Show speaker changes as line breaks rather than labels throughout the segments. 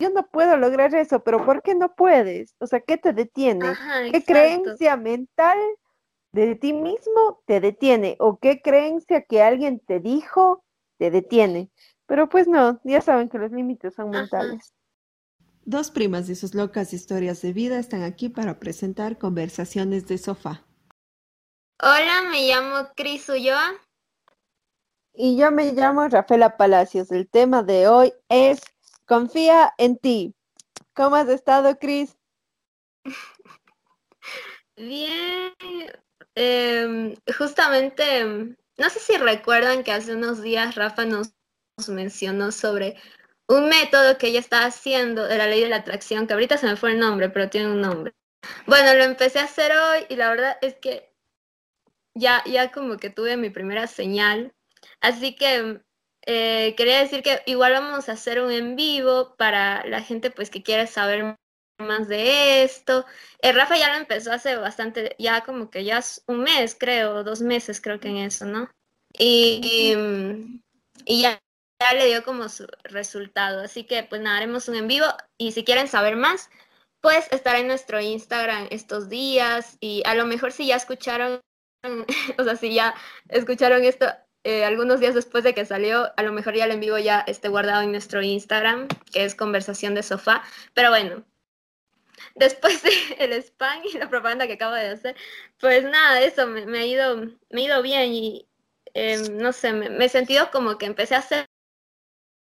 yo no puedo lograr eso, pero ¿por qué no puedes? O sea, ¿qué te detiene? ¿Qué creencia mental de ti mismo te detiene? ¿O qué creencia que alguien te dijo te detiene? Pero pues no, ya saben que los límites son mentales.
Dos primas de sus locas historias de vida están aquí para presentar conversaciones de sofá.
Hola, me llamo Cris Ulloa.
Y yo me llamo Rafaela Palacios. El tema de hoy es Confía en ti. ¿Cómo has estado, Cris?
Bien. Em, justamente, no sé si recuerdan que hace unos días Rafa nos mencionó sobre un método que ella está haciendo de la ley de la atracción, que ahorita se me fue el nombre, pero tiene un nombre. Bueno, lo empecé a hacer hoy y la verdad es que ya, ya como que tuve mi primera señal. Así que eh, quería decir que igual vamos a hacer un en vivo para la gente pues que quiere saber más de esto. Eh, Rafa ya lo empezó hace bastante, ya como que ya un mes, creo, dos meses creo que en eso, ¿no? Y, y ya ya le dio como su resultado. Así que pues nada, haremos un en vivo y si quieren saber más, pues estar en nuestro Instagram estos días y a lo mejor si ya escucharon, o sea, si ya escucharon esto eh, algunos días después de que salió, a lo mejor ya el en vivo ya esté guardado en nuestro Instagram, que es conversación de sofá. Pero bueno, después del spam y la propaganda que acabo de hacer, pues nada, eso me, ha, ido, me ha ido bien y em, no sé, me, me, he sentido como que empecé a hacer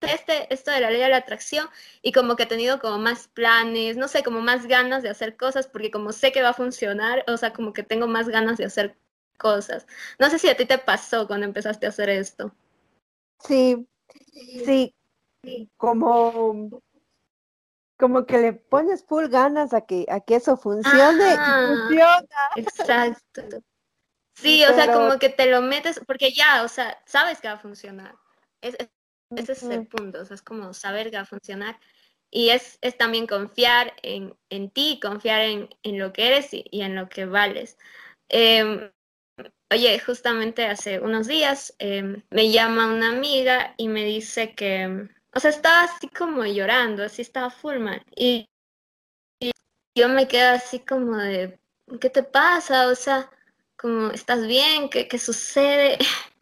este, esto de la ley de la atracción y como que he tenido como más planes, no sé, como más ganas de hacer cosas porque como sé que va a funcionar, o sea, como que tengo más ganas de hacer cosas. No sé si a ti te pasó cuando empezaste a hacer esto.
Sí, sí, como, como que le pones full ganas a que, a que eso funcione y funciona.
Exacto. Sí, o sea, como que te lo metes, porque ya, o sea, sabes que va a funcionar. Es, ese es el punto, o sea, es como saber que va a funcionar. Y es, es también confiar en, en ti, confiar en, en, lo que eres y, en lo que vales. Em, oye, justamente hace unos días em, me llama una amiga y me dice que, o sea, estaba así como llorando, así estaba full. Y, yo me quedo así como de, ¿qué te pasa? O sea, como, ¿estás bien? ¿Qué, qué sucede?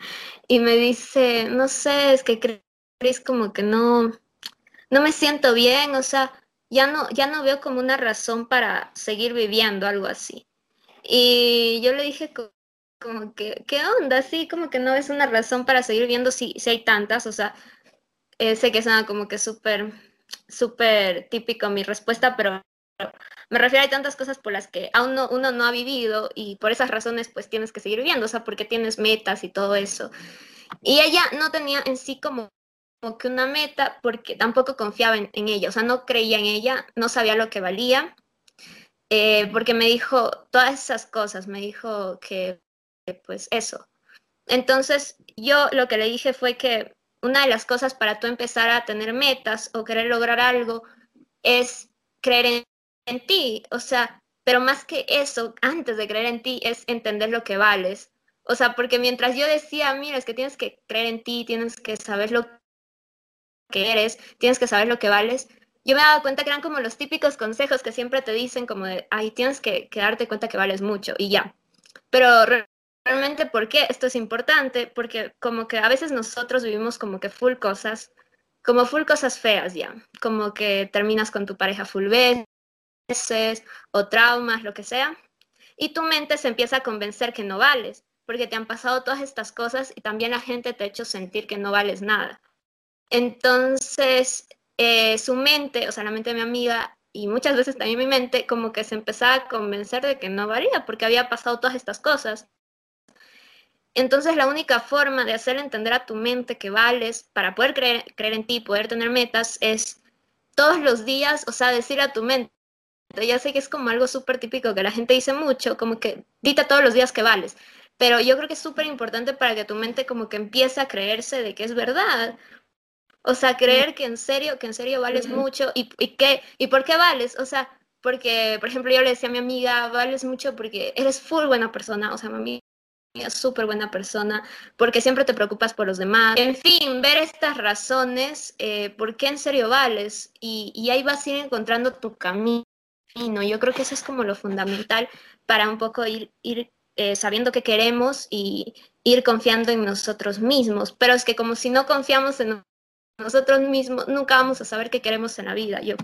Y me dice, no sé, es que creo es como que no, no me siento bien, o sea, ya no, ya no veo como una razón para seguir viviendo, algo así. Y yo le dije como, que, ¿qué onda? Sí, como que no es una razón para seguir viendo si, si hay tantas, o sea, eh, sé que es como que súper, súper típico mi respuesta, pero me refiero a tantas cosas por las que aún no, uno no ha vivido y por esas razones pues tienes que seguir viviendo, o sea, porque tienes metas y todo eso. Y ella no tenía en sí como como que una meta porque tampoco confiaba en, ella, o sea, no creía en ella, no sabía lo que valía, eh, porque me dijo todas esas cosas, me dijo que, pues eso. Entonces, yo lo que le dije fue que una de las cosas para tú empezar a tener metas o querer lograr algo es creer en, ti, o sea, pero más que eso, antes de creer en ti, es entender lo que vales. O sea, porque mientras yo decía, mira, es que tienes que creer en ti, tienes que saber lo que eres, tienes que saber lo que vales. Yo me dado cuenta que eran como los típicos consejos que siempre te dicen como de, ay, tienes que, darte cuenta que vales mucho y ya. Pero realmente, ¿por qué esto es importante? Porque como que a veces nosotros vivimos como que full cosas, como full cosas feas ya, como que terminas con tu pareja full veces o traumas, lo que sea, y tu mente se empieza a convencer que no vales, porque te han pasado todas estas cosas y también la gente te ha hecho sentir que no vales nada. Entonces, eh, su mente, o sea, la mente de mi amiga y muchas veces también mi mente, como que se empezaba a convencer de que no valía porque había pasado todas estas cosas. Entonces, la única forma de hacer entender a tu mente que vales para poder creer, creer en ti, poder tener metas, es todos los días, o sea, decir a tu mente, ya sé que es como algo súper típico que la gente dice mucho, como que dita todos los días que vales, pero yo creo que es súper importante para que tu mente como que empiece a creerse de que es verdad, o sea, creer que en serio, que en serio vales mucho y, y, qué, y por qué vales. O sea, porque, por ejemplo, yo le decía a mi amiga, vales mucho porque eres full buena persona. O sea, mi amiga súper buena persona, porque siempre te preocupas por los demás. En fin, ver estas razones, eh, por qué en serio vales, y, y, ahí vas a ir encontrando tu camino. Yo creo que eso es como lo fundamental para un poco ir, ir eh, sabiendo qué queremos y ir confiando en nosotros mismos. Pero es que como si no confiamos en nosotros mismos, nunca vamos a saber qué queremos en la vida. Yo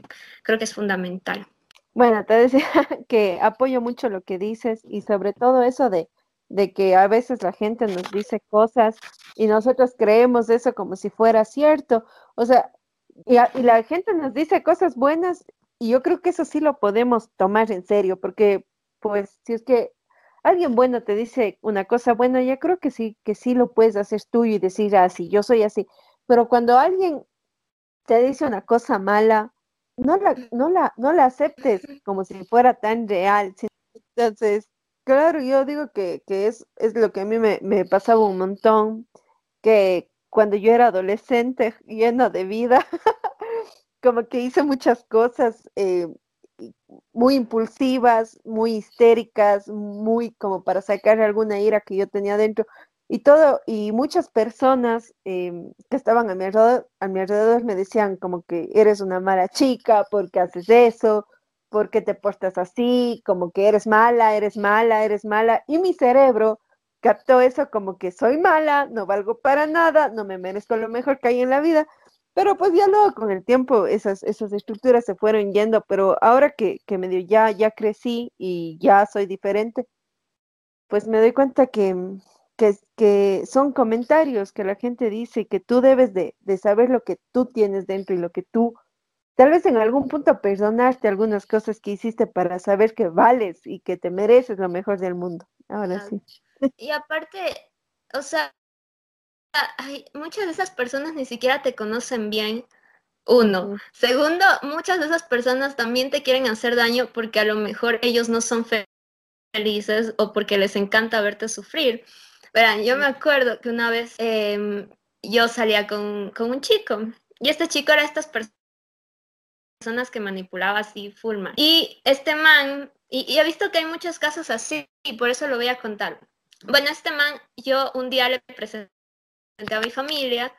creo que es fundamental.
Bueno, te decía que apoyo mucho lo que dices y sobre todo eso de de que a veces la gente nos dice cosas y nosotros creemos eso como si fuera cierto. O sea, y, la gente nos dice cosas buenas y yo creo que eso sí lo podemos tomar en serio, porque pues si es que alguien bueno te dice una cosa buena, ya creo que sí, que sí lo puedes hacer tú y decir así, ah, yo soy así. Pero cuando alguien te dice una cosa mala, no la, no la, no la aceptes como si fuera tan real. Entonces, Claro, yo digo que, es, es lo que a mí me, pasaba un montón, que cuando yo era adolescente, llena de vida, como que hice muchas cosas eh, muy impulsivas, muy histéricas, muy como para sacar alguna ira que yo tenía dentro. Y todo, y muchas personas em, que estaban a mi, alrededor, a mi alrededor me decían como que eres una mala chica porque haces eso, ¿por qué te portas así? Como que eres mala, eres mala, eres mala. Y mi cerebro captó eso como que soy mala, no valgo para nada, no me merezco lo mejor que hay en la vida. Pero pues ya luego con el tiempo esas, esas estructuras se fueron yendo, pero ahora que, que medio ya, ya crecí y ya soy diferente, pues me doy cuenta que, que, son comentarios que la gente dice que tú debes de, de saber lo que tú tienes dentro y lo que tú tal vez en algún punto perdonarte algunas cosas que hiciste para saber que vales y que te mereces lo mejor del mundo. Ahora sí.
Y aparte, o sea, hay, muchas de esas personas ni siquiera te conocen bien. Uno. Segundo, muchas de esas personas también te quieren hacer daño porque a lo mejor ellos no son felices o porque les encanta verte sufrir. Verán, yo me acuerdo que una vez em, yo salía con, con, un chico y este chico era estas personas personas que manipulaba así Fulman. Y este man, y, he visto que hay muchos casos así, y por eso lo voy a contar. Bueno, este man, yo un día le presenté a mi familia,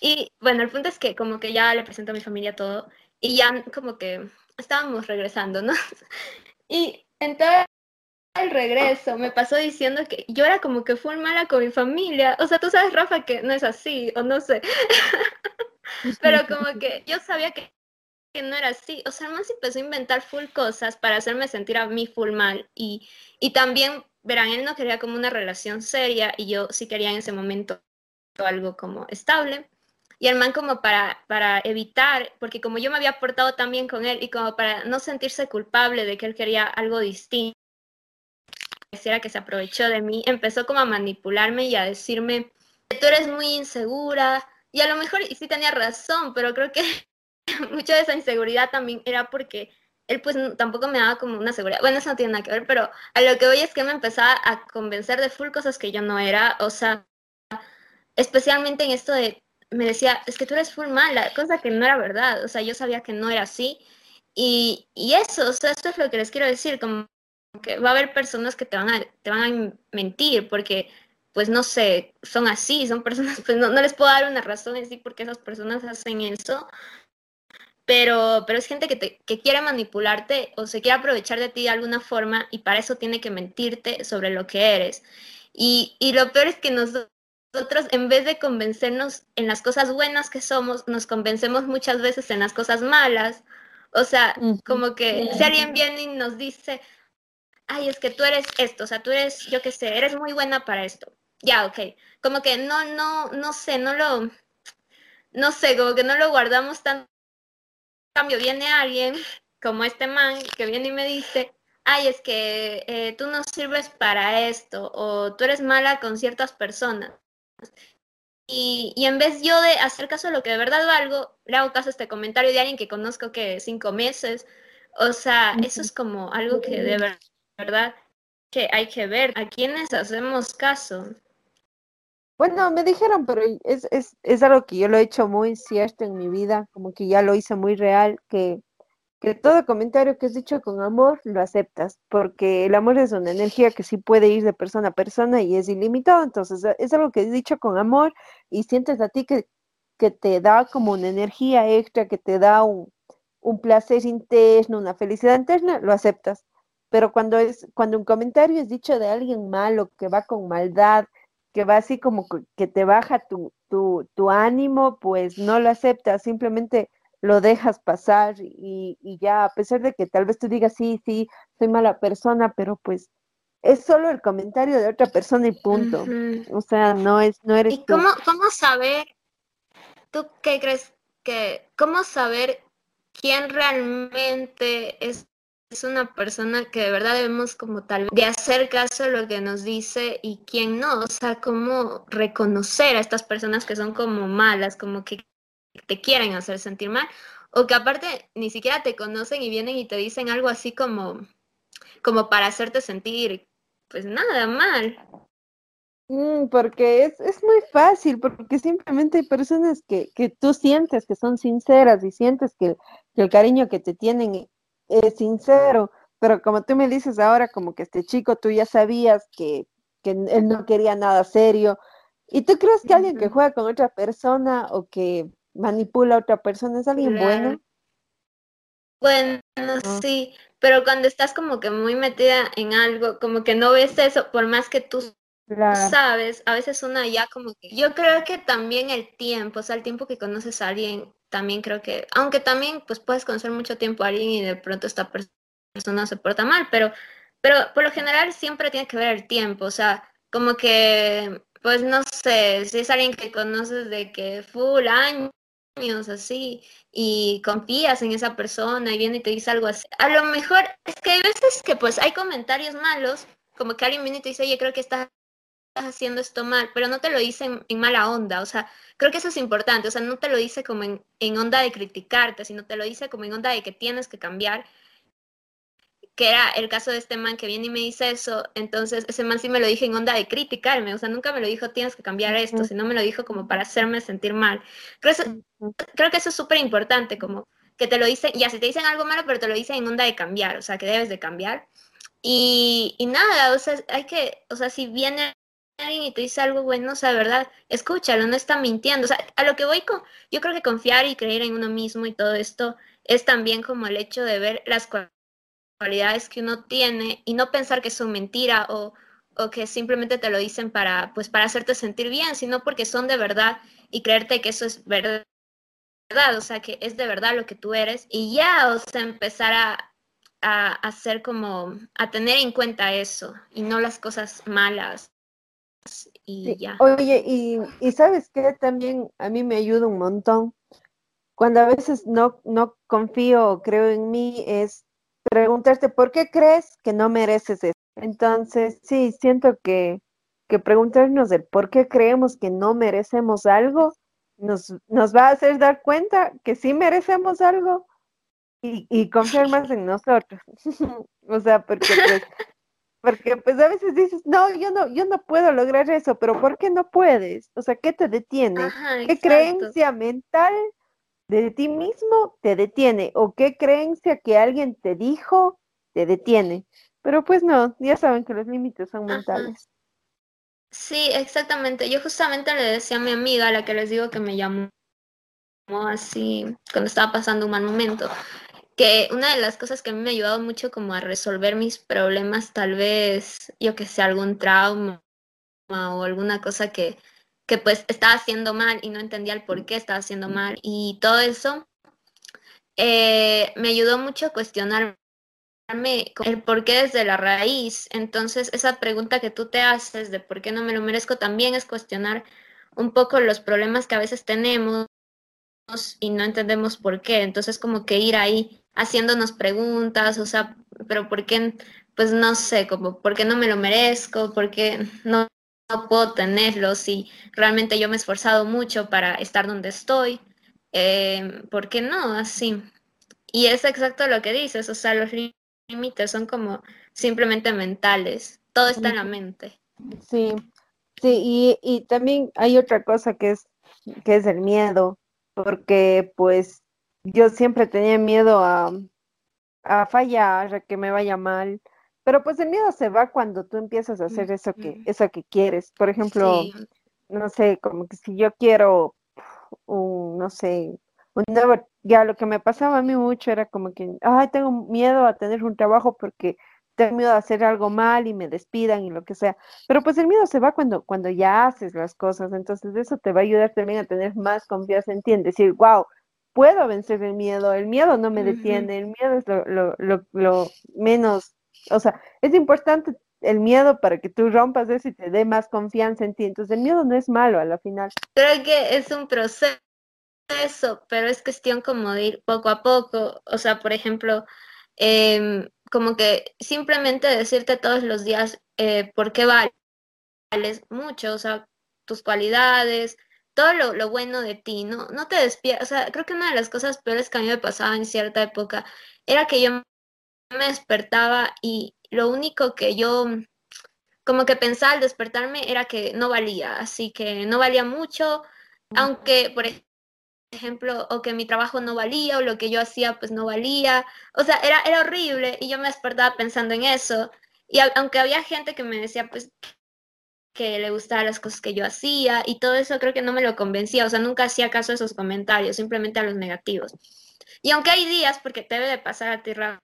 y bueno, el punto es que como que ya le presento a mi familia todo, y ya como que estábamos regresando, ¿no? y entonces el regreso me pasó diciendo que yo era como que full mala con mi familia. O sea, tú sabes, Rafa, que no es así, o no sé. Pero como que yo sabía que que no era así. O sea, más empezó a inventar full cosas para hacerme sentir a mí full mal. Y, y también, verán, él no quería como una relación seria y yo sí quería en ese momento algo como estable. Y el man como para, para evitar, porque como yo me había portado tan bien con él y como para no sentirse culpable de que él quería algo distinto, era que se aprovechó de mí, empezó como a manipularme y a decirme tú eres muy insegura. Y a lo mejor y sí tenía razón, pero creo que mucha de esa inseguridad también era porque él pues tampoco me daba como una seguridad. Bueno, eso no tiene nada que ver, pero a lo que voy es que me empezaba a convencer de full cosas que yo no era, o sea, especialmente en esto de, me decía, es que tú eres full mala, cosa que no era verdad, o sea, yo sabía que no era así. Y, y eso, o sea, esto es lo que les quiero decir, como que va a haber personas que te van a, te van a mentir, porque pues no sé, son así, son personas, pues no, no les puedo dar una razón en sí porque esas personas hacen eso, pero, pero es gente que, te, que quiere manipularte o se quiere aprovechar de ti de alguna forma y para eso tiene que mentirte sobre lo que eres. Y, y lo peor es que nosotros, en vez de convencernos en las cosas buenas que somos, nos convencemos muchas veces en las cosas malas. O sea, como que si alguien viene y nos dice, ay, es que tú eres esto, o sea, tú eres, yo qué sé, eres muy buena para esto. Ya, ok. Como que no, no, no sé, no lo, no sé, como que no lo guardamos tanto cambio viene alguien como este man que viene y me dice, ay, es que eh, tú no sirves para esto o tú eres mala con ciertas personas. Y, y, en vez yo de hacer caso de lo que de verdad valgo, le hago caso a este comentario de alguien que conozco que cinco meses. O sea, eso es como algo que de verdad que hay que ver. ¿A quiénes hacemos caso?
Bueno, me dijeron, pero es, es, es algo que yo lo he hecho muy cierto en mi vida, como que ya lo hice muy real, que, que todo comentario que es dicho con amor lo aceptas, porque el amor es una energía que sí puede ir de persona a persona y es ilimitado, entonces es algo que es dicho con amor y sientes a ti que, que te da como una energía extra, que te da un, un placer interno, una felicidad interna, lo aceptas. Pero cuando es, cuando un comentario es dicho de alguien malo, que va con maldad, que va así como que te baja tu, tu, tu ánimo, pues no lo aceptas, simplemente lo dejas pasar y, y, ya, a pesar de que tal vez tú digas, sí, sí, soy mala persona, pero pues es solo el comentario de otra persona y punto. O sea, no es, no eres
¿Y Cómo, cómo saber, tú qué crees que, cómo saber quién realmente es, es una persona que de verdad debemos como tal de hacer caso a lo que nos dice y quién no? O sea, cómo reconocer a estas personas que son como malas, como que te quieren hacer sentir mal, o que aparte ni siquiera te conocen y vienen y te dicen algo así como, como para hacerte sentir, pues nada mal.
Mm, porque es, es, muy fácil, porque simplemente hay personas que, que tú sientes que son sinceras y sientes que, que, el cariño que te tienen es sincero, pero como tú me dices ahora, como que este chico tú ya sabías que, que él no quería nada serio, y tú crees que alguien que juega con otra persona o que manipula a otra persona, ¿es alguien bueno?
Bueno, ah. sí, pero cuando estás como que muy metida en algo, como que no ves eso, por más que tú sabes, a veces una ya como que... Yo creo que también el tiempo, o sea, el tiempo que conoces a alguien, también creo que, aunque también pues puedes conocer mucho tiempo a alguien y de pronto esta persona se porta mal, pero, pero por lo general siempre tiene que ver el tiempo, o sea, como que, pues no sé, si es alguien que conoces de que full año así y confías en esa persona y viene y te dice algo así. A lo mejor es que hay veces que pues hay comentarios malos, como que alguien viene y te dice, oye, creo que estás haciendo esto mal, pero no te lo dice en, mala onda, o sea, creo que eso es importante, o sea, no te lo dice como en, en onda de criticarte, sino te lo dice como en onda de que tienes que cambiar que era el caso de este man que viene y me dice eso, entonces ese man sí me lo dije en onda de criticarme, o sea, nunca me lo dijo tienes que cambiar esto, sino me lo dijo como para hacerme sentir mal. Creo, creo que eso es súper importante, como que te lo dicen, ya si te dicen algo malo, pero te lo dicen en onda de cambiar, o sea, que debes de cambiar. Y, y nada, o sea, hay que, o sea, si viene y te dice algo bueno, o sea, verdad, escúchalo, no está mintiendo. O sea, a lo que voy con, yo creo que confiar y creer en uno mismo y todo esto es también como el hecho de ver las cualidades que uno tiene y no pensar que son mentira o, o, que simplemente te lo dicen para, pues, para hacerte sentir bien, sino porque son de verdad y creerte que eso es verdad, o sea, que es de verdad lo que tú eres y ya, o sea, empezar a, a hacer como, a tener en cuenta eso y no las cosas malas. Y ya.
Oye, y, y sabes que también a mí me ayuda un montón cuando a veces no, no confío o creo en mí, es preguntarte por qué crees que no mereces eso. Entonces, sí, siento que, que preguntarnos el por qué creemos que no merecemos algo nos, nos va a hacer dar cuenta que sí merecemos algo y, y confiar más en nosotros. o sea, porque pues, porque pues a veces dices, no, yo no, yo no puedo lograr eso, pero ¿por qué no puedes? O sea, ¿qué te detiene? ¿Qué creencia mental de ti mismo te detiene o qué creencia que alguien te dijo te detiene. Pero pues no, ya saben que los límites son mentales.
Sí, exactamente. Yo justamente le decía a mi amiga, a la que les digo que me llamó así cuando estaba pasando un mal momento, que una de las cosas que a mí me ha ayudado mucho como a resolver mis problemas, tal vez, yo que sé, algún trauma o alguna cosa que, que pues estaba haciendo mal y no entendía el por qué estaba haciendo mal y todo eso eh, me ayudó mucho a cuestionarme el por qué desde la raíz. Entonces, esa pregunta que tú te haces de por qué no me lo merezco también es cuestionar un poco los problemas que a veces tenemos y no entendemos por qué. Entonces, como que ir ahí haciéndonos preguntas, o sea, pero ¿por qué? Pues no sé, como, ¿por qué no me lo merezco? ¿Por qué no no puedo tenerlo si realmente yo me he esforzado mucho para estar donde estoy. Eh, ¿Por qué no? Así. Y es exacto lo que dices, o sea, los límites son como simplemente mentales, todo está en la mente.
Sí, sí, y, y también hay otra cosa que es, que es el miedo, porque pues yo siempre tenía miedo a, a fallar, a que me vaya mal. Pero pues el miedo se va cuando tú empiezas a hacer eso que, eso que quieres. Por ejemplo, no sé, como que si yo quiero un, no sé, un nuevo, ya lo que me pasaba a mí mucho era como que, ay, tengo miedo a tener un trabajo porque tengo miedo a hacer algo mal y me despidan y lo que sea. Pero pues el miedo se va cuando, cuando ya haces las cosas. Entonces eso te va a ayudar también a tener más confianza en ti, en decir, wow, puedo vencer el miedo, el miedo no me detiene, el miedo es lo, lo, lo, lo menos o sea, es importante el miedo para que tú rompas eso y te dé más confianza en ti. Entonces, el miedo no es malo a la final.
Creo que es un proceso, pero es cuestión como de ir poco a poco. O sea, por ejemplo, em, como que simplemente decirte todos los días eh, por qué vales mucho, o sea, tus cualidades, todo lo, bueno de ti, ¿no? No te despiertas, o sea, creo que una de las cosas peores que a mí me pasaba en cierta época era que yo me despertaba y lo único que yo como que pensaba al despertarme era que no valía, así que no valía mucho, aunque, por ejemplo, o que mi trabajo no valía o lo que yo hacía pues no valía, o sea, era, era horrible y yo me despertaba pensando en eso. Y aunque había gente que me decía pues que le gustaban las cosas que yo hacía y todo eso creo que no me lo convencía, o sea, nunca hacía caso a esos comentarios, simplemente a los negativos. Y aunque hay días, porque te debe de pasar a ti, Rafa,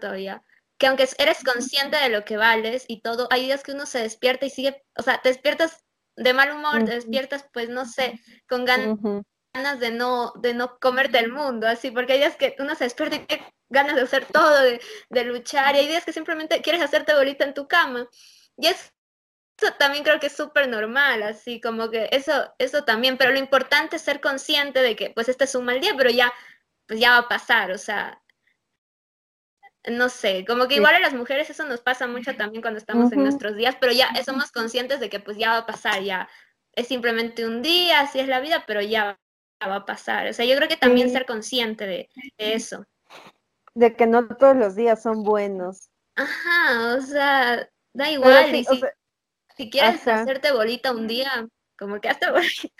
todavía, que aunque eres consciente de lo que vales y todo, hay días que uno se despierta y sigue, o sea, te despiertas de mal humor, te despiertas, pues no sé, con ganas de no, de no comerte el mundo, así, porque hay días que uno se despierta y tiene ganas de hacer todo, de, de luchar, y hay días que simplemente quieres hacerte bolita en tu cama. Y es eso también creo que es súper normal, así como que eso, eso también, pero lo importante es ser consciente de que pues este es un mal día, pero ya, pues ya va a pasar, o sea, no sé, como que igual a las mujeres eso nos pasa mucho también cuando estamos en nuestros días, pero ya somos conscientes de que pues ya va a pasar, ya es simplemente un día, así es la vida, pero ya va a pasar, o sea, yo creo que también ser consciente de, eso.
De que no todos los días son buenos.
Ajá, o sea, da igual. Si quieres hacerte bolita un día, como que hasta bolita.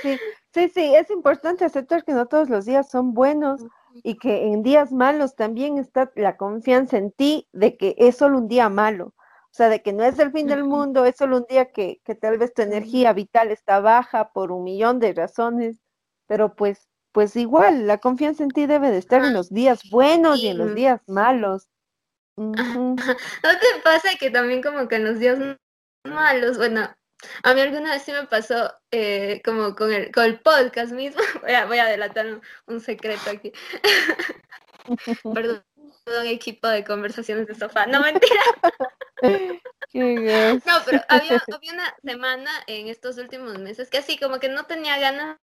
Sí, sí, sí, es importante aceptar que no todos los días son buenos y que en días malos también está la confianza en ti de que es solo un día malo. O sea, de que no es el fin del mundo, es solo un día que, que tal vez tu energía vital está baja por un millón de razones, pero pues, pues igual, la confianza en ti debe de estar en los días buenos y en los días malos.
¿No te pasa que también como que en los días malos. Bueno, a mí alguna vez sí me pasó eh, como con el, con el podcast mismo. Voy a, voy a delatar un, secreto aquí. Perdón, equipo de conversaciones de sofá. No, mentira. no, pero había, había, una semana en estos últimos meses que así como que no tenía ganas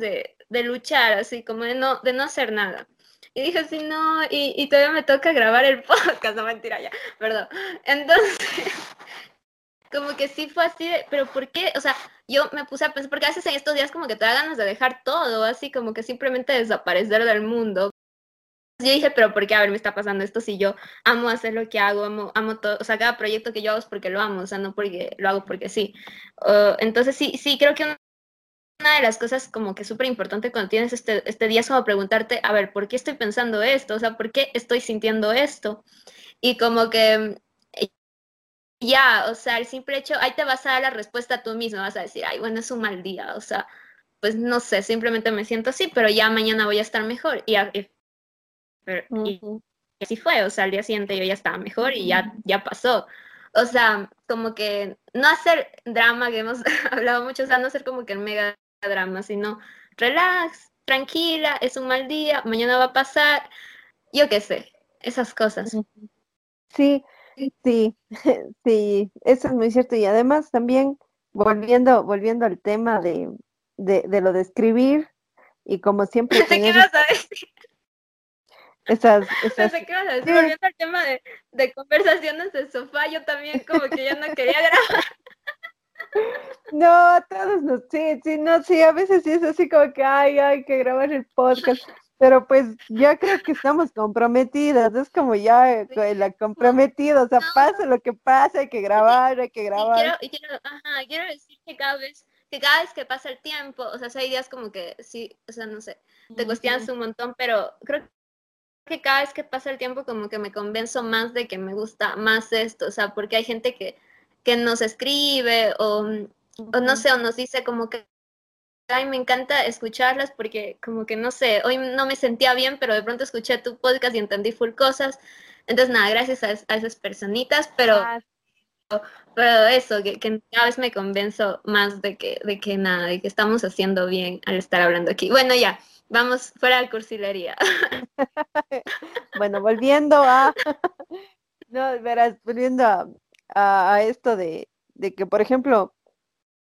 de, de luchar, así como de no, de no hacer nada. Y dije así, no, y, y todavía me toca grabar el podcast, no mentira ya, perdón. Entonces, como que sí fue así de, pero ¿por qué? O sea, yo me puse a pensar, porque a veces en estos días como que te da ganas de dejar todo, así como que simplemente desaparecer del mundo. Yo dije, pero ¿por qué? A ver, me está pasando esto si yo amo hacer lo que hago, amo, amo todo, o sea, cada proyecto que yo hago es porque lo amo, o sea, no porque lo hago porque sí. entonces sí, sí, creo que una de las cosas como que súper importante cuando tienes este, este día es como preguntarte, a ver, ¿por qué estoy pensando esto? O sea, ¿por qué estoy sintiendo esto? Y como que ya, o sea, el simple hecho, ahí te vas a dar la respuesta tú mismo, vas a decir, ay, bueno, es un mal día, o sea, pues no sé, simplemente me siento así, pero ya mañana voy a estar mejor. Y, así fue, o sea, al día siguiente yo ya estaba mejor y ya, ya pasó. O sea, como que no hacer drama, que hemos hablado mucho, o sea, no hacer como que el mega drama, sino relax, tranquila, es un mal día, mañana va a pasar, yo qué sé, esas cosas.
Sí, Sí, sí, eso es muy cierto. Y además también, volviendo, volviendo al tema de, de, lo de escribir, y como siempre...
¿Qué vas a decir?
Esas, esas...
¿Qué vas a decir? Volviendo al tema de, de conversaciones de sofá, yo también como que ya no quería grabar.
No, todos nos, sí, sí, no, sí, a veces sí es así como que, ay, hay que grabar el podcast. Pero pues ya creo que estamos comprometidas, es como ya eh, la comprometida, o sea, pasa lo que pasa, hay que grabar, hay que grabar.
Y quiero, ajá, quiero decir que cada vez, que cada vez que pasa el tiempo, o sea, hay días como que sí, o sea, no sé, te cuestionas un montón, pero creo que cada vez que pasa el tiempo como que me convenzo más de que me gusta más esto, o sea, porque hay gente que, que nos escribe o, o no sé, o nos dice como que ay, me encanta escucharlas porque como que no sé, hoy no me sentía bien, pero de pronto escuché tu podcast y entendí full cosas. Entonces, nada, gracias a, esas personitas, pero, ah, pero eso, que, cada vez me convenzo más de que, de que nada, de que estamos haciendo bien al estar hablando aquí. Bueno, ya, vamos fuera de cursilería.
bueno, volviendo a, no, verás, volviendo a, a, esto de, de que, por ejemplo,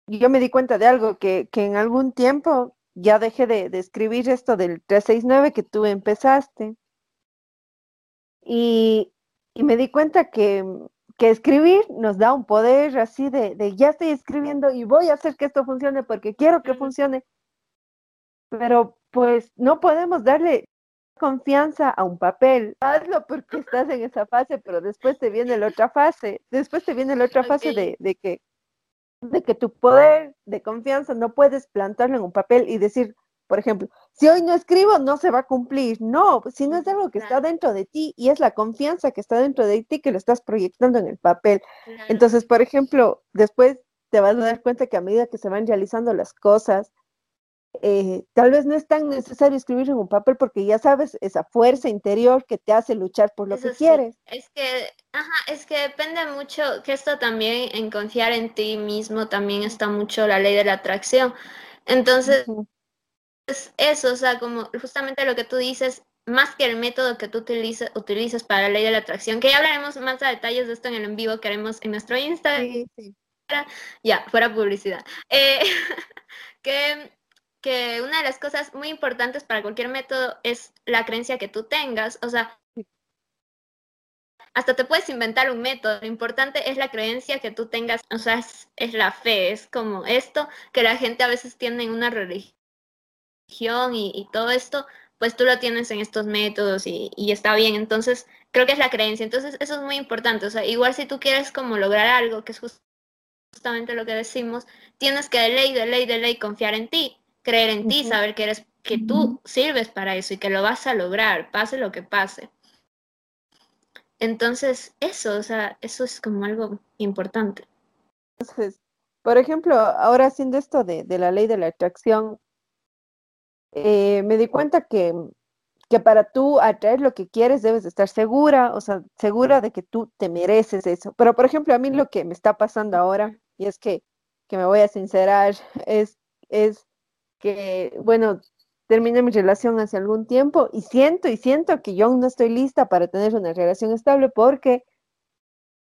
yo me di cuenta de algo, que, que en algún tiempo ya dejé de, de, escribir esto del 369 que tú empezaste. Y, y me di cuenta que, que, escribir nos da un poder así de, de, ya estoy escribiendo y voy a hacer que esto funcione porque quiero que funcione. Pero pues no podemos darle confianza a un papel. Hazlo porque estás en esa fase, pero después te viene la otra fase. Después te viene la otra fase de, de que de que tu poder de confianza no puedes plantarlo en un papel y decir, por ejemplo, si hoy no escribo, no se va a cumplir. No, si no es algo que está dentro de ti y es la confianza que está dentro de ti que lo estás proyectando en el papel. Entonces, por ejemplo, después te vas a dar cuenta que a medida que se van realizando las cosas, eh, tal vez no es tan necesario escribir en un papel porque ya sabes esa fuerza interior que te hace luchar por lo que quieres.
Es que, ajá, es que depende mucho, que esto también en confiar en ti mismo también está mucho la ley de la atracción. Entonces, es eso, o sea, como justamente lo que tú dices, más que el método que tú utilices, utilizas para la ley de la atracción, que ya hablaremos más a detalles de esto en el en vivo que haremos en nuestro Instagram. Ya, fuera publicidad. Eh, que que una de las cosas muy importantes para cualquier método es la creencia que tú tengas. O sea, hasta te puedes inventar un método. Lo importante es la creencia que tú tengas. O sea, es, la fe. Es como esto que la gente a veces tiene en una religión y, todo esto, pues tú lo tienes en estos métodos y, y, está bien. Entonces, creo que es la creencia. Entonces, eso es muy importante. O sea, igual si tú quieres como lograr algo, que es justamente lo que decimos, tienes que de ley, de ley, de ley confiar en ti creer en ti, saber que eres, que tú sirves para eso y que lo vas a lograr, pase lo que pase. Entonces, eso, o sea, eso es como algo importante.
Entonces, por ejemplo, ahora haciendo esto de, la ley de la atracción, eh, me di cuenta que, que para tú atraer lo que quieres debes estar segura, o sea, segura de que tú te mereces eso. Pero, por ejemplo, a mí lo que me está pasando ahora, y es que, que me voy a sincerar, es, es que, bueno, terminé mi relación hace algún tiempo y siento y siento que yo aún no estoy lista para tener una relación estable porque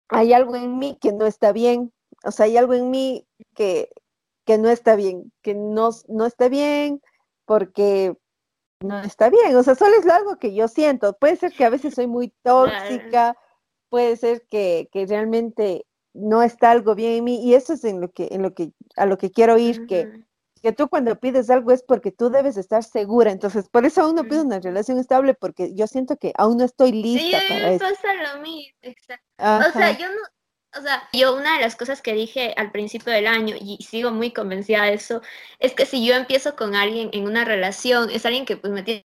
hay algo en mí que no está bien, o sea, hay algo en mí que, que no está bien, que no, no está bien porque no está bien, o sea, solo es algo que yo siento, puede ser que a veces soy muy tóxica, puede ser que, que realmente no está algo bien en mí y eso es en lo que, en lo que, a lo que quiero ir, que que tú cuando pides algo es porque tú debes estar segura. Entonces, por eso aún no pido una relación estable, porque yo siento que aún no estoy lista
sí, para eso. pasa lo mismo, exacto. O sea, yo no, o sea, yo una de las cosas que dije al principio del año, y sigo muy convencida de eso, es que si yo empiezo con alguien en una relación, es alguien que pues me tiene,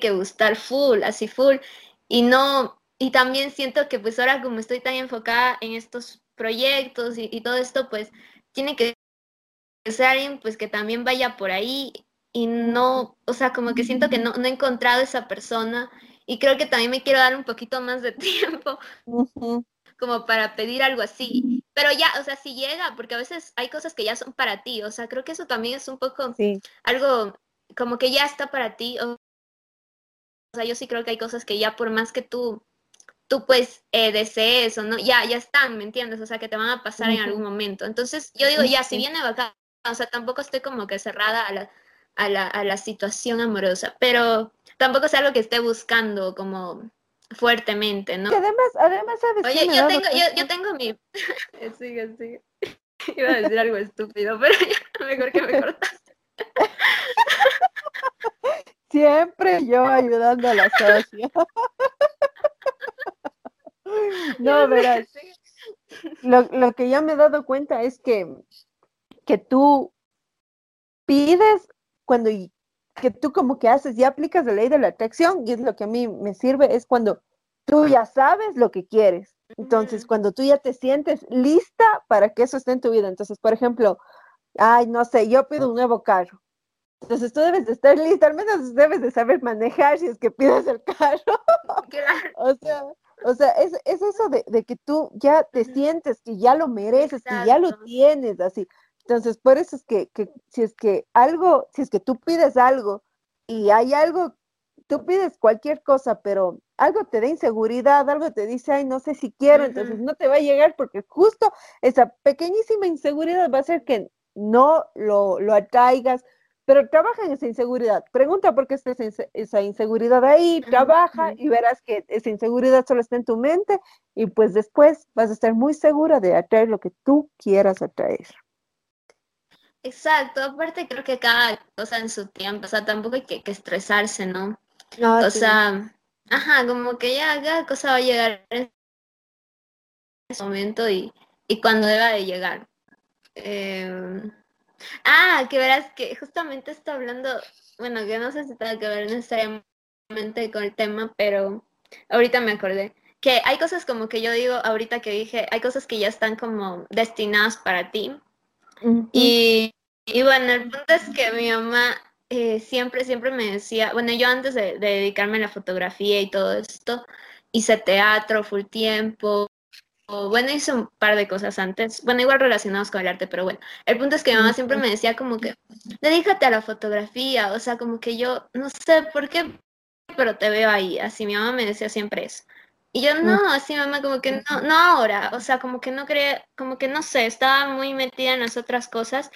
que gustar full, así full, y no, y también siento que pues ahora como estoy tan enfocada en estos proyectos y, y todo esto, pues tiene que sea alguien pues que también vaya por ahí y no, o sea, como que siento que no, no he encontrado esa persona y creo que también me quiero dar un poquito más de tiempo como para pedir algo así. Pero ya, o sea, si llega, porque a veces hay cosas que ya son para ti, o sea, creo que eso también es un poco algo como que ya está para ti. O, sea, yo sí creo que hay cosas que ya por más que tú tú pues eh, desees o no, ya, ya están, ¿me entiendes? O sea, que te van a pasar en algún momento. Entonces, yo digo, ya, si viene acá o sea, tampoco estoy como que cerrada a la, a la, a la situación amorosa, pero tampoco es algo que esté buscando como fuertemente, ¿no?
además, además, ¿sabes?
Oye, yo tengo, yo, yo, tengo mi... sigue, sigue. Iba a decir algo estúpido, pero mejor que me cortaste.
Siempre yo ayudando a la socia. No, verás. Lo, lo que ya me he dado cuenta es que que tú pides cuando que tú como que haces y aplicas la ley de la atracción y es lo que a mí me sirve, es cuando tú ya sabes lo que quieres. Entonces, cuando tú ya te sientes lista para que eso esté en tu vida. Entonces, por ejemplo, ay, no sé, yo pido un nuevo carro. Entonces tú debes de estar lista, al menos debes de saber manejar si es que pides el carro. o sea, o sea es, es eso de, de, que tú ya te sientes que ya lo mereces, que ya lo tienes, así. Entonces, por eso es que, que, si es que algo, si es que tú pides algo y hay algo, tú pides cualquier cosa, pero algo te da inseguridad, algo te dice, ay, no sé si quiero, entonces no te va a llegar porque justo esa pequeñísima inseguridad va a hacer que no lo, lo atraigas, pero trabaja en esa inseguridad. Pregunta por qué está esa inseguridad ahí, trabaja y verás que esa inseguridad solo está en tu mente y pues después vas a estar muy segura de atraer lo que tú quieras atraer.
Exacto, aparte creo que cada cosa en su tiempo, o sea, tampoco hay que, estresarse, ¿no? no o sea, ajá, como que ya cada cosa va a llegar en ese momento y, y cuando deba de llegar. Em, ah, que verás que justamente está hablando, bueno, que no sé si tenga que ver necesariamente con el tema, pero ahorita me acordé que hay cosas como que yo digo ahorita que dije, hay cosas que ya están como destinadas para ti y, bueno, el punto es que mi mamá eh, siempre, siempre me decía, bueno, yo antes de, dedicarme a la fotografía y todo esto, hice teatro full tiempo, bueno, hice un par de cosas antes, bueno, igual relacionados con el arte, pero bueno, el punto es que mi mamá siempre me decía como que, dedícate a la fotografía, o sea, como que yo, no sé por qué, pero te veo ahí, así mi mamá me decía siempre eso. Y yo no, así mamá, como que no, no ahora, o sea, como que no creía, como que no sé, estaba muy metida en las otras cosas.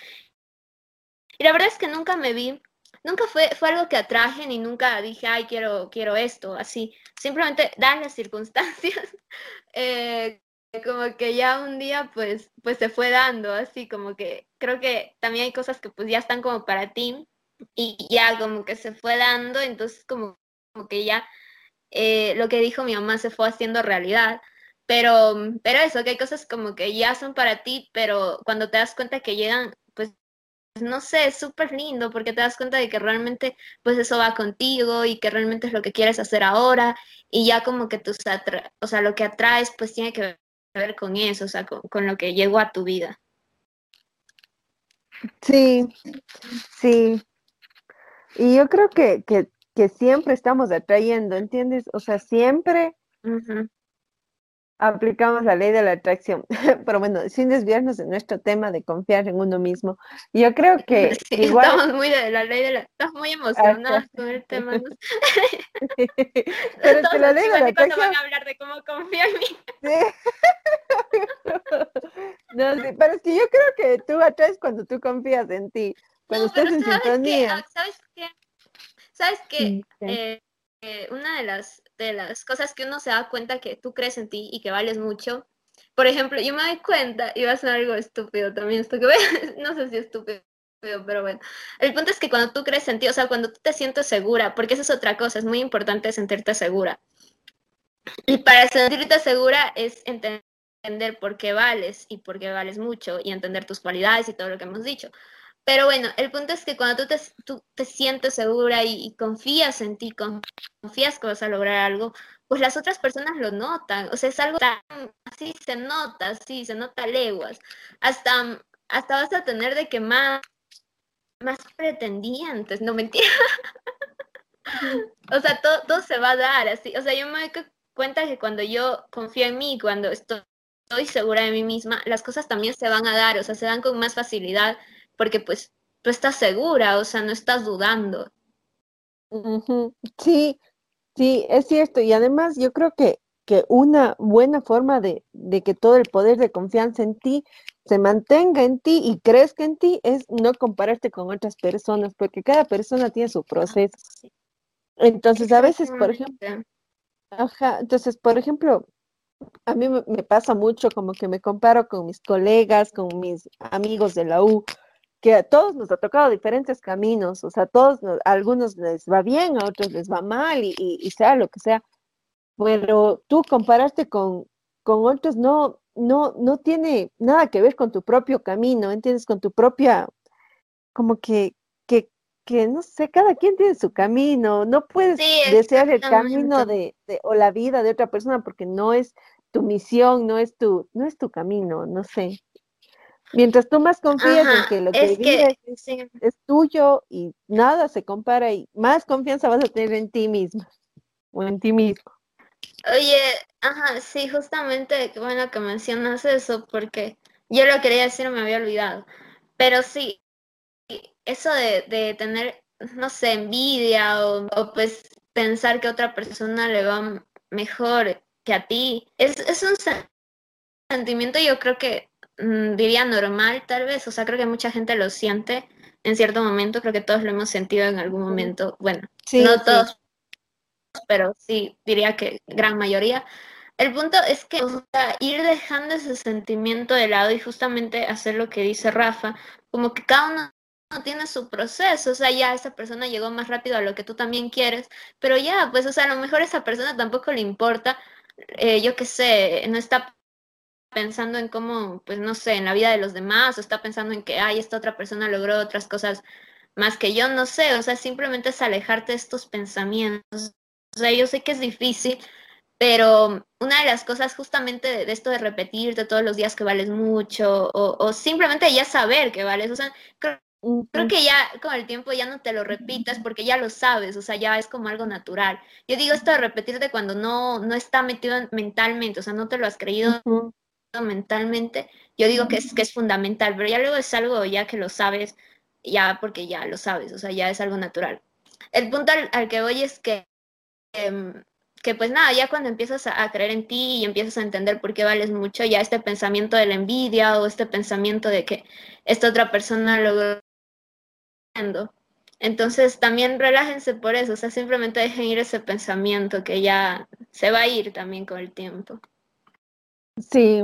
Y la verdad es que nunca me vi, nunca fue, fue algo que atraje ni nunca dije, ay, quiero, quiero esto, así. Simplemente dan las circunstancias, eh, como que ya un día pues, pues se fue dando, así como que creo que también hay cosas que pues ya están como para ti y ya como que se fue dando, entonces como, como que ya eh, lo que dijo mi mamá se fue haciendo realidad. Pero, pero eso, que hay cosas como que ya son para ti, pero cuando te das cuenta que llegan, no sé, es súper lindo porque te das cuenta de que realmente pues eso va contigo y que realmente es lo que quieres hacer ahora y ya como que tus o sea, lo que atraes pues tiene que ver con eso, o sea, con, lo que llegó a tu vida.
Sí, sí. Y yo creo que, que que siempre estamos atrayendo, ¿entiendes? O sea, siempre aplicamos la ley de la atracción, pero bueno, sin desviarnos de nuestro tema de confiar en uno mismo. Yo creo que
igual... Estamos muy de la ley de la... Estamos muy emocionados con el tema. pero es que la ley de la atracción... van a hablar de cómo confiar en mí.
no, sí, pero es que yo creo que tú atraes cuando tú confías en ti, cuando estás en sintonía.
¿Sabes qué? ¿Sabes que eh, una de las, de las cosas que uno se da cuenta que tú crees en ti y que vales mucho, por ejemplo, yo me doy cuenta, y va a ser algo estúpido también esto que no sé si es estúpido, pero bueno, el punto es que cuando tú crees en ti, o sea, cuando tú te sientes segura, porque esa es otra cosa, es muy importante sentirte segura. Y para sentirte segura es entender por qué vales y por qué vales mucho y entender tus cualidades y todo lo que hemos dicho. Pero bueno, el punto es que cuando tú te, tú te sientes segura y, confías en ti, confías que vas a lograr algo, pues las otras personas lo notan. O sea, es algo tan así, se nota, sí, se nota leguas. Hasta, hasta vas a tener de que más, más pretendientes, no mentira. o sea, todo, todo se va a dar así. O sea, yo me doy cuenta que cuando yo confío en mí, cuando estoy, estoy segura de mí misma, las cosas también se van a dar, o sea, se dan con más facilidad porque pues tú estás segura, o sea, no estás dudando.
Sí, sí, es cierto. Y además yo creo que, que una buena forma de, de, que todo el poder de confianza en ti se mantenga en ti y crezca en ti es no compararte con otras personas, porque cada persona tiene su proceso. Entonces, a veces, por ejemplo, ajá, entonces, por ejemplo, a mí me pasa mucho como que me comparo con mis colegas, con mis amigos de la U, que a todos nos ha tocado diferentes caminos, o sea, a todos, a algunos les va bien, a otros les va mal y, y, sea lo que sea, pero tú compararte con, con otros no, no, no tiene nada que ver con tu propio camino, ¿entiendes? Con tu propia, como que, que que, no sé, cada quien tiene su camino, no puedes desear el camino de, o la vida de otra persona porque no es tu misión, no es tu, no es tu camino, no sé. Mientras tú más confías en que lo que vives es, tuyo y nada se compara y más confianza vas a tener en ti misma o en ti mismo.
Oye, ajá, sí, justamente, bueno que mencionas eso porque yo lo quería decir, me había olvidado. Pero sí, eso de, tener, no sé, envidia o, o, pues pensar que otra persona le va mejor que a ti, es, es un sentimiento yo creo que Mm, diría normal tal vez, o sea, creo que mucha gente lo siente en cierto momento, creo que todos lo hemos sentido en algún momento, bueno, no todos, pero sí diría que gran mayoría. El punto es que ir dejando ese sentimiento de lado y justamente hacer lo que dice Rafa, como que cada uno tiene su proceso, o sea, ya esa persona llegó más rápido a lo que tú también quieres, pero ya, pues, o sea, a lo mejor a esa persona tampoco le importa, eh, yo qué sé, no está pensando en cómo, pues no sé, en la vida de los demás, o está pensando en que, ay, esta otra persona logró otras cosas más que yo, no sé, o sea, simplemente es alejarte de estos pensamientos. O sea, yo sé que es difícil, pero una de las cosas justamente de, esto de repetirte todos los días que vales mucho, o, simplemente ya saber que vales, o sea, creo, creo, que ya con el tiempo ya no te lo repitas porque ya lo sabes, o sea, ya es como algo natural. Yo digo esto de repetirte cuando no, no está metido mentalmente, o sea, no te lo has creído mentalmente, yo digo que es, que es fundamental, pero ya luego es algo ya que lo sabes, ya porque ya lo sabes, o sea, ya es algo natural. El punto al, que voy es que, em, que pues nada, ya cuando empiezas a, creer en ti y empiezas a entender por qué vales mucho, ya este pensamiento de la envidia o este pensamiento de que esta otra persona logró entonces también relájense por eso, o sea, simplemente dejen ir ese pensamiento que ya se va a ir también con el tiempo.
Sí,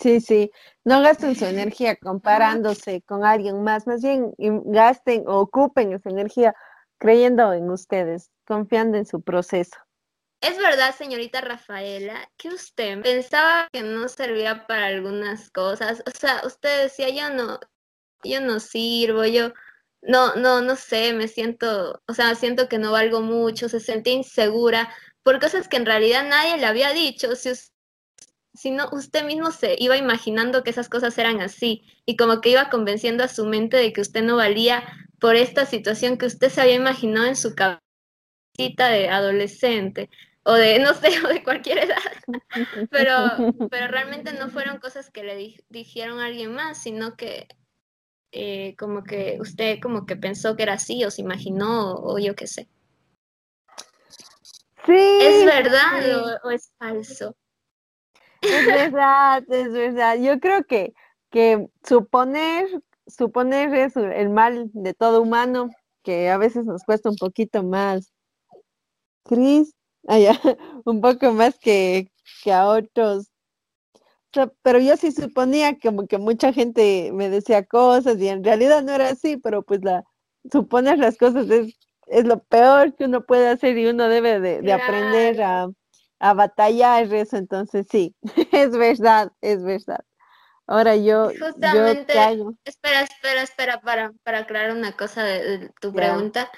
Sí, sí, no gasten su energía comparándose con alguien más, más bien gasten o ocupen esa energía creyendo en ustedes, confiando en su proceso.
Es verdad, señorita Rafaela, que usted pensaba que no servía para algunas cosas. O sea, usted decía, yo no, yo no sirvo, yo no, no, no sé, me siento, o sea, siento que no valgo mucho, se sentía insegura por cosas que en realidad nadie le había dicho. Si usted sino usted mismo se iba imaginando que esas cosas eran así y como que iba convenciendo a su mente de que usted no valía por esta situación que usted se había imaginado en su cabecita de adolescente o de, no sé, o de cualquier edad, pero, pero realmente no fueron cosas que le dijeron a alguien más, sino que eh, como que usted como que pensó que era así o se imaginó o, yo qué sé.
Sí.
¿Es verdad o es falso?
Es verdad, es verdad. Yo creo que, que suponer, suponer es el mal de todo humano, que a veces nos cuesta un poquito más. Cris, allá, un poco más que, que a otros. pero yo sí suponía como que mucha gente me decía cosas y en realidad no era así, pero pues la suponer las cosas es, es lo peor que uno puede hacer y uno debe de aprender a, a batallar eso, entonces sí, es verdad, es verdad. Ahora yo,
Justamente, espera, espera, espera, para, para aclarar una cosa de, tu pregunta.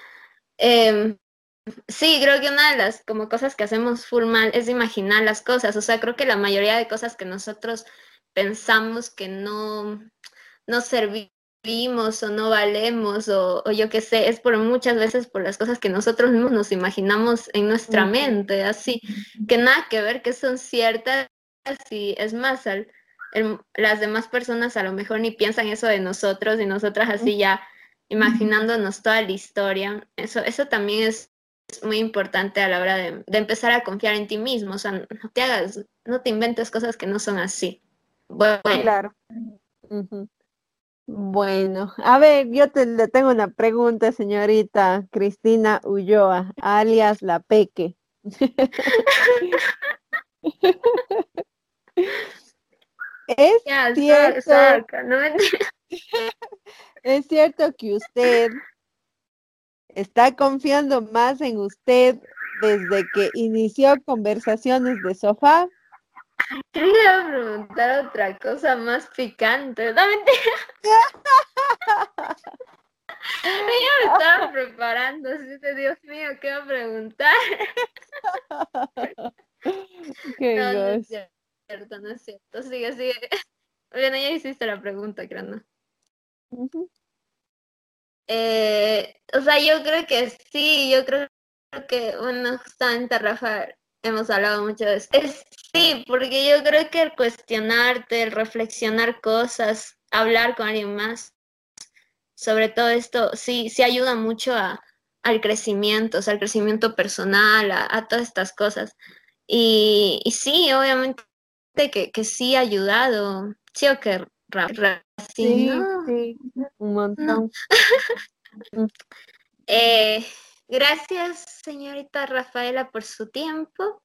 Em, sí, creo que una de las como cosas que hacemos full mal es imaginar las cosas. O sea, creo que la mayoría de cosas que nosotros pensamos que no, no o no valemos o, yo qué sé, es por muchas veces por las cosas que nosotros mismos nos imaginamos en nuestra mente, así, que nada que ver que son ciertas y es más, las demás personas a lo mejor ni piensan eso de nosotros y nosotras así ya imaginándonos toda la historia. Eso, eso también es muy importante a la hora de, empezar a confiar en ti mismo, o sea, no te hagas, no te inventes cosas que no son así.
Bueno, claro. Bueno, a ver, yo te, le tengo una pregunta, señorita Cristina Ulloa, alias La Peque. es cierto, es cierto que usted está confiando más en usted desde que inició conversaciones de sofá
Quería preguntar otra cosa más picante. No mentira. me estaba preparando, así de Dios mío, ¿qué va a preguntar? no, no es cierto, no es cierto. Sigue, sigue. Bueno, ya hiciste la pregunta, creo, eh, o sea, yo creo que sí, yo creo que, bueno, justamente Rafa, hemos hablado mucho de eso. sí, porque yo creo que el cuestionarte, el reflexionar cosas, hablar con alguien más, sobre todo esto, sí, sí ayuda mucho a, al crecimiento, o sea, al crecimiento personal, a, todas estas cosas. Y, sí, obviamente que, que sí ha ayudado. Sí, o que
sí, sí, un montón.
Eh, gracias, señorita Rafaela, por su tiempo.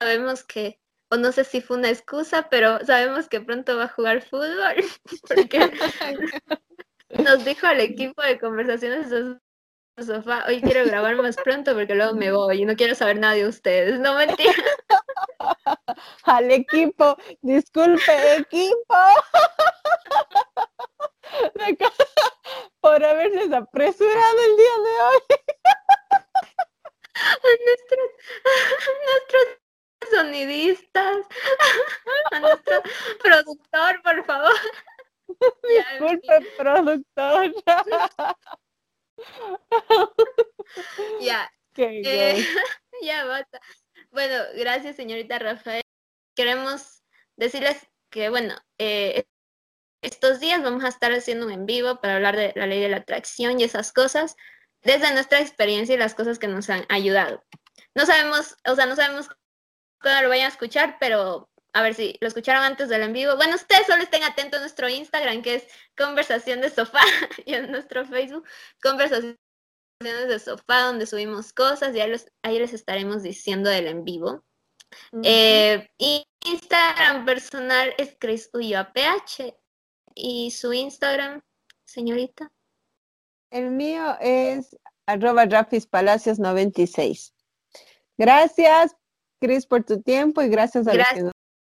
Sabemos que, o no sé si fue una excusa, pero sabemos que pronto va a jugar fútbol, porque nos dijo al equipo de conversaciones de sofá, hoy quiero grabar más pronto porque luego me voy y no quiero saber nada de ustedes. No mentira.
Al equipo, disculpe equipo. por haberse apresurado el día de hoy.
A nuestros, nuestros sonidistas, a nuestro productor, por favor.
Disculpe, productor.
ya. Eh, ya basta. Bueno, gracias, señorita Rafael. Queremos decirles que, bueno, eh, estos días vamos a estar haciendo un en vivo para hablar de la ley de la atracción y esas cosas desde nuestra experiencia y las cosas que nos han ayudado. No sabemos, o sea, no sabemos cuándo lo vayan a escuchar, pero a ver si lo escucharon antes del en vivo. Bueno, ustedes solo estén atentos a nuestro Instagram, que es Conversación de Sofá, y en nuestro Facebook, Conversaciones de Sofá, donde subimos cosas, y ahí, les estaremos diciendo del en vivo. Eh, Instagram personal es Chris PH y su Instagram, señorita.
El mío es arroba Palacios 96. Gracias, Cris, por tu tiempo y gracias a los que